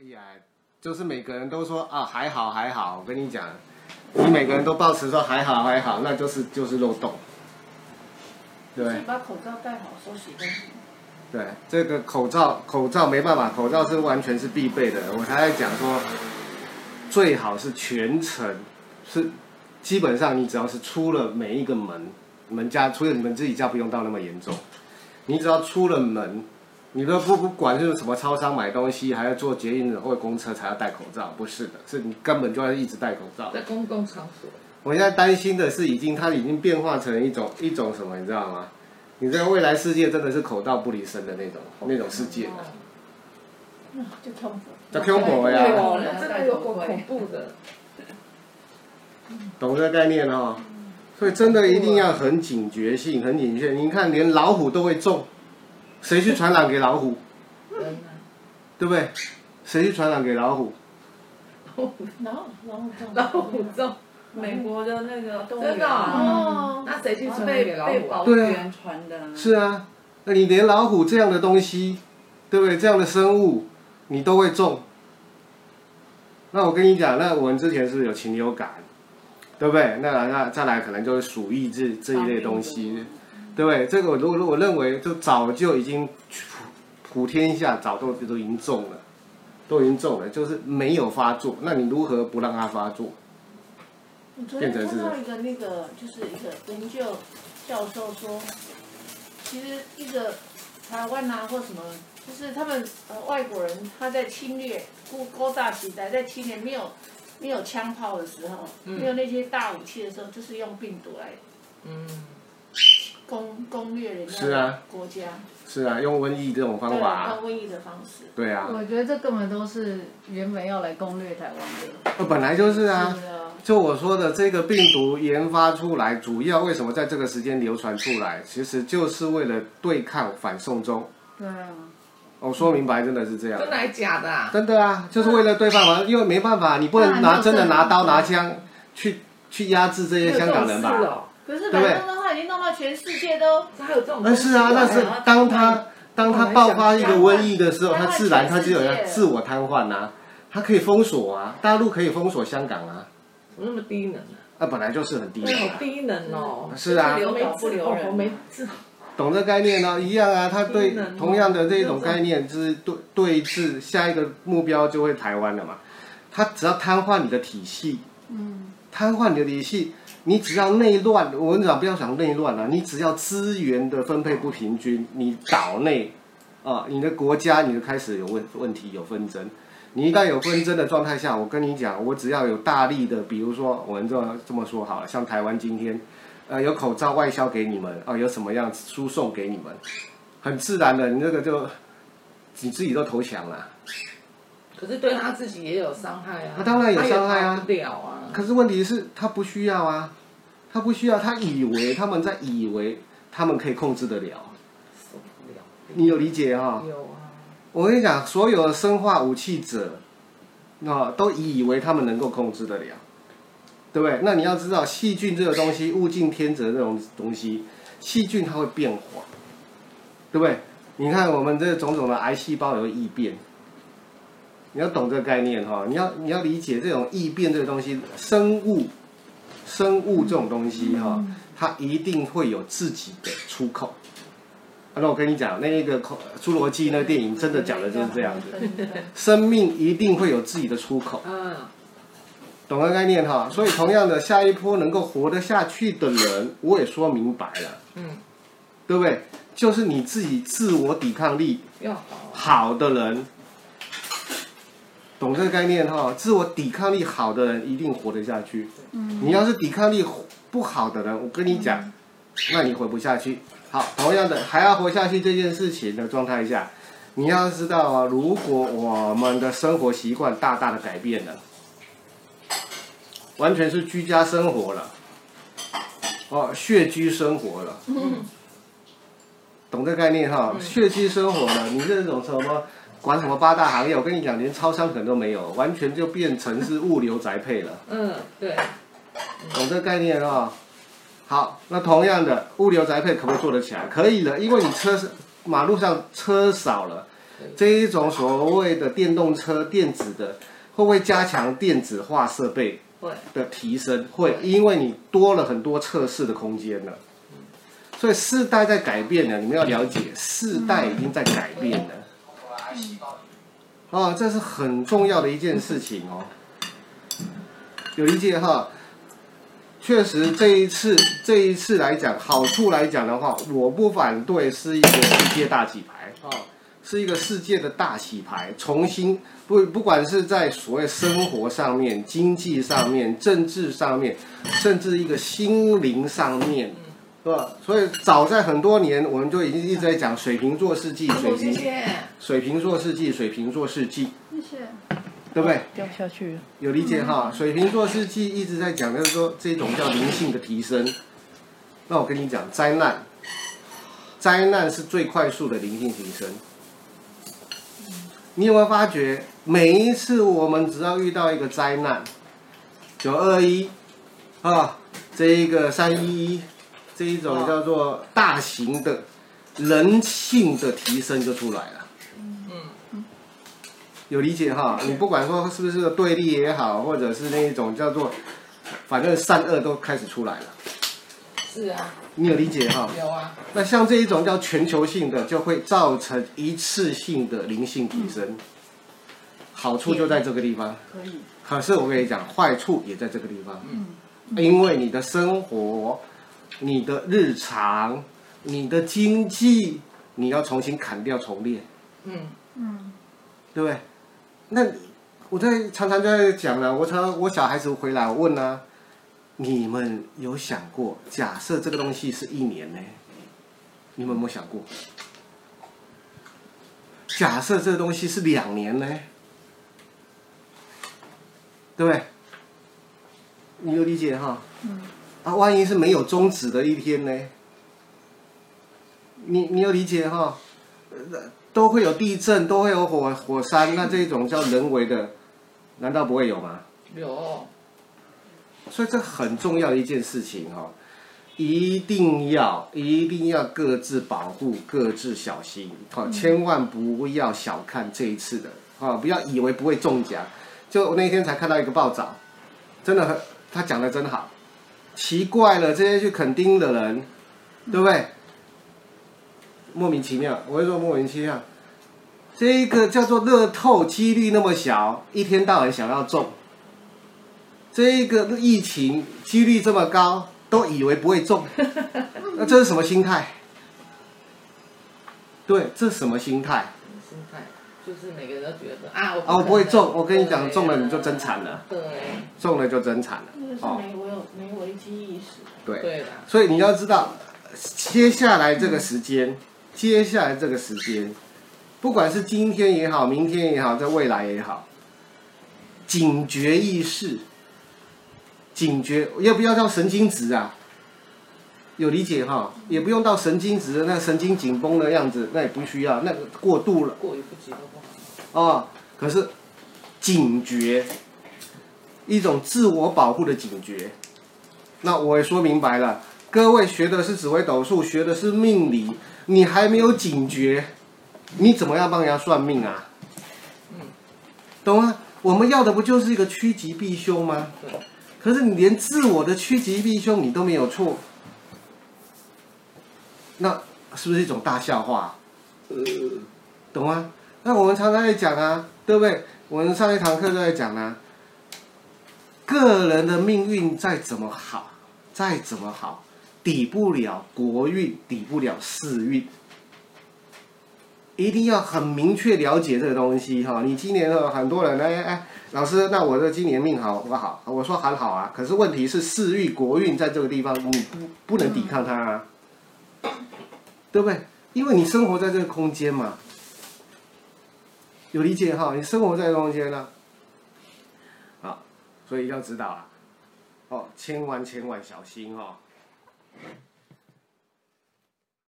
哎呀，就是每个人都说啊还好还好，我跟你讲，你每个人都保持说还好还好，那就是就是漏洞，对。把口罩戴好，手洗干净。对，这个口罩口罩没办法，口罩是完全是必备的。我才在讲说，最好是全程是，基本上你只要是出了每一个门，你们家除了你们自己家不用到那么严重，你只要出了门，你都不不管是什么超商买东西，还要坐捷运或者公车才要戴口罩，不是的，是你根本就要一直戴口罩。在公共场所。我现在担心的是，已经它已经变化成一种一种什么，你知道吗？你这个未来世界真的是口罩不离身的那种那种世界。嗯，就恐怖。就恐怖呀！真的有够恐怖的。懂这个概念哦，所以真的一定要很警觉性，很警觉。你看，连老虎都会中，谁去传染给老虎？对不对？谁去传染给老虎？老虎，老虎中，老虎中。美国的那个动物园真的哦，那谁去传给老虎？被保育员传的。是啊，那你连老虎这样的东西，对不对？这样的生物，你都会中。那我跟你讲，那我们之前是有禽流感，对不对？那那再来可能就是鼠疫这这一类东西，对不对？这个我如果我认为就早就已经普天下早都都已经中了，都已经中了，就是没有发作。那你如何不让它发作？我昨天看到一个那个，就是一个研究教授说，其实一个台湾啊或什么，就是他们呃外国人他在侵略古高大时代，在侵略没有没有枪炮的时候，没有那些大武器的时候，就是用病毒来嗯攻攻略人家的国家。是啊，用瘟疫这种方法、啊。用瘟疫的方式。对啊。我觉得这根本都是原本要来攻略台湾的。呃，本来就是啊。就我说的，这个病毒研发出来，主要为什么在这个时间流传出来，其实就是为了对抗反送中。对啊。我说明白，真的是这样。真的还假的啊？真的啊，就是为了对抗嘛，因为没办法，你不能拿真的拿刀拿枪去去压制这些香港人吧？可是反正的话，已经弄到全世界都。还有这种。那是啊，那是当他当他爆发一个瘟疫的时候，他自然他就有要自我瘫痪啊，他可以封锁啊，大陆可以封锁香港啊。怎么那么低能啊？那本来就是很低能。好低能哦。是啊。留岛不留人。懂这概念呢？一样啊，他对同样的这种概念，就是对对峙下一个目标就会台湾了嘛。他只要瘫痪你的体系，嗯，瘫痪你的体系，你只要内乱，我跟你讲不要想内乱了，你只要资源的分配不平均，你岛内啊，你的国家你就开始有问问题有纷争。你一旦有纷争的状态下，我跟你讲，我只要有大力的，比如说我们这这么说好了，像台湾今天。呃，有口罩外销给你们，哦，有什么样输送给你们，很自然的，你这个就你自己都投降了。可是对他自己也有伤害啊。他当然有伤害啊。啊。可是问题是，他不需要啊，他不需要，他以为他们在以为他们可以控制得了。受不了。你有理解哈？有啊。我跟你讲，所有的生化武器者，啊，都以为他们能够控制得了。对不对？那你要知道，细菌这个东西，物竞天择这种东西，细菌它会变化，对不对？你看我们这种种的癌细胞也会异变，你要懂这个概念哈，你要你要理解这种异变这个东西，生物，生物这种东西哈，它一定会有自己的出口。那我跟你讲，那一个《侏罗纪》那个电影真的讲的就是这样子，生命一定会有自己的出口。嗯。懂个概念哈，所以同样的，下一波能够活得下去的人，我也说明白了，嗯，对不对？就是你自己自我抵抗力要好的人，懂这个概念哈？自我抵抗力好的人一定活得下去。嗯，你要是抵抗力不好的人，我跟你讲，那你活不下去。好，同样的，还要活下去这件事情的状态下，你要知道啊，如果我们的生活习惯大大的改变了。完全是居家生活了，哦，穴居生活了，嗯，懂这个概念哈？穴居生活了，你这种什么管什么八大行业？我跟你讲，连超商可能都没有，完全就变成是物流宅配了。嗯，对，懂这个概念哈？好，那同样的物流宅配可不可以做得起来？可以了，因为你车是马路上车少了，这一种所谓的电动车电子的，会不会加强电子化设备的提升？会，因为你多了很多测试的空间了。所以世代在改变了，你们要了解，世代已经在改变了。啊，这是很重要的一件事情哦。有一件哈？确实，这一次这一次来讲，好处来讲的话，我不反对，是一个世界大洗牌啊，是一个世界的大洗牌，重新不不管是在所谓生活上面、经济上面、政治上面，甚至一个心灵上面。是吧？所以早在很多年，我们就已经一直在讲水瓶座世纪，水瓶，水瓶座世纪，水瓶座世纪。谢谢。对不对？掉下去。有理解哈？水瓶座世纪一直在讲，就是说这种叫灵性的提升。那我跟你讲，灾难，灾难是最快速的灵性提升。你有没有发觉，每一次我们只要遇到一个灾难，九二一，啊，这一个三一一。这一种叫做大型的人性的提升就出来了，嗯，有理解哈？你不管说是不是个对立也好，或者是那一种叫做，反正善恶都开始出来了。是啊。你有理解哈？有啊。那像这一种叫全球性的，就会造成一次性的灵性提升，好处就在这个地方。可以。可是我跟你讲，坏处也在这个地方。嗯。因为你的生活。你的日常，你的经济，你要重新砍掉重练，嗯嗯，对不对？那我在常常在讲了，我常我小孩子回来我问呢、啊，你们有想过，假设这个东西是一年呢？你们有没有想过？假设这个东西是两年呢？对不对？你有理解哈？嗯。啊，万一是没有终止的一天呢？你你有理解哈，都会有地震，都会有火火山，那这种叫人为的，难道不会有吗？有。所以这很重要的一件事情哈，一定要一定要各自保护，各自小心，好，千万不要小看这一次的，啊，不要以为不会中奖。就我那天才看到一个报道，真的很，他讲的真好。奇怪了，这些去垦丁的人，对不对？莫名其妙，我会说莫名其妙。这一个叫做乐透，几率那么小，一天到晚想要中。这一个疫情几率这么高，都以为不会中，那这是什么心态？对，这是什么心态？心态就是每个人都觉得啊，我哦不会中，我跟你讲，中了你就真惨了。对，中了就真惨了。哦。没危机意识。对，所以你要知道，接下来这个时间，接下来这个时间，不管是今天也好，明天也好，在未来也好，警觉意识，警觉，要不要叫神经质啊？有理解哈？也不用到神经质的那神经紧绷的样子，那也不需要，那个过度了。过犹不及的话。哦，可是警觉，一种自我保护的警觉。那我也说明白了，各位学的是紫微斗数，学的是命理，你还没有警觉，你怎么样帮人家算命啊？嗯，懂吗？我们要的不就是一个趋吉避凶吗？可是你连自我的趋吉避凶你都没有错，那是不是一种大笑话？呃，懂吗？那我们常常在讲啊，对不对？我们上一堂课都在讲啊，个人的命运再怎么好。再怎么好，抵不了国运，抵不了世运。一定要很明确了解这个东西哈。你今年很多人哎哎，老师，那我这今年命好不好？我说很好啊。可是问题是世运国运在这个地方，你不不能抵抗它啊，对不对？因为你生活在这个空间嘛，有理解哈？你生活在这个空间呢，啊，所以要知道啊。哦，千万千万小心哦！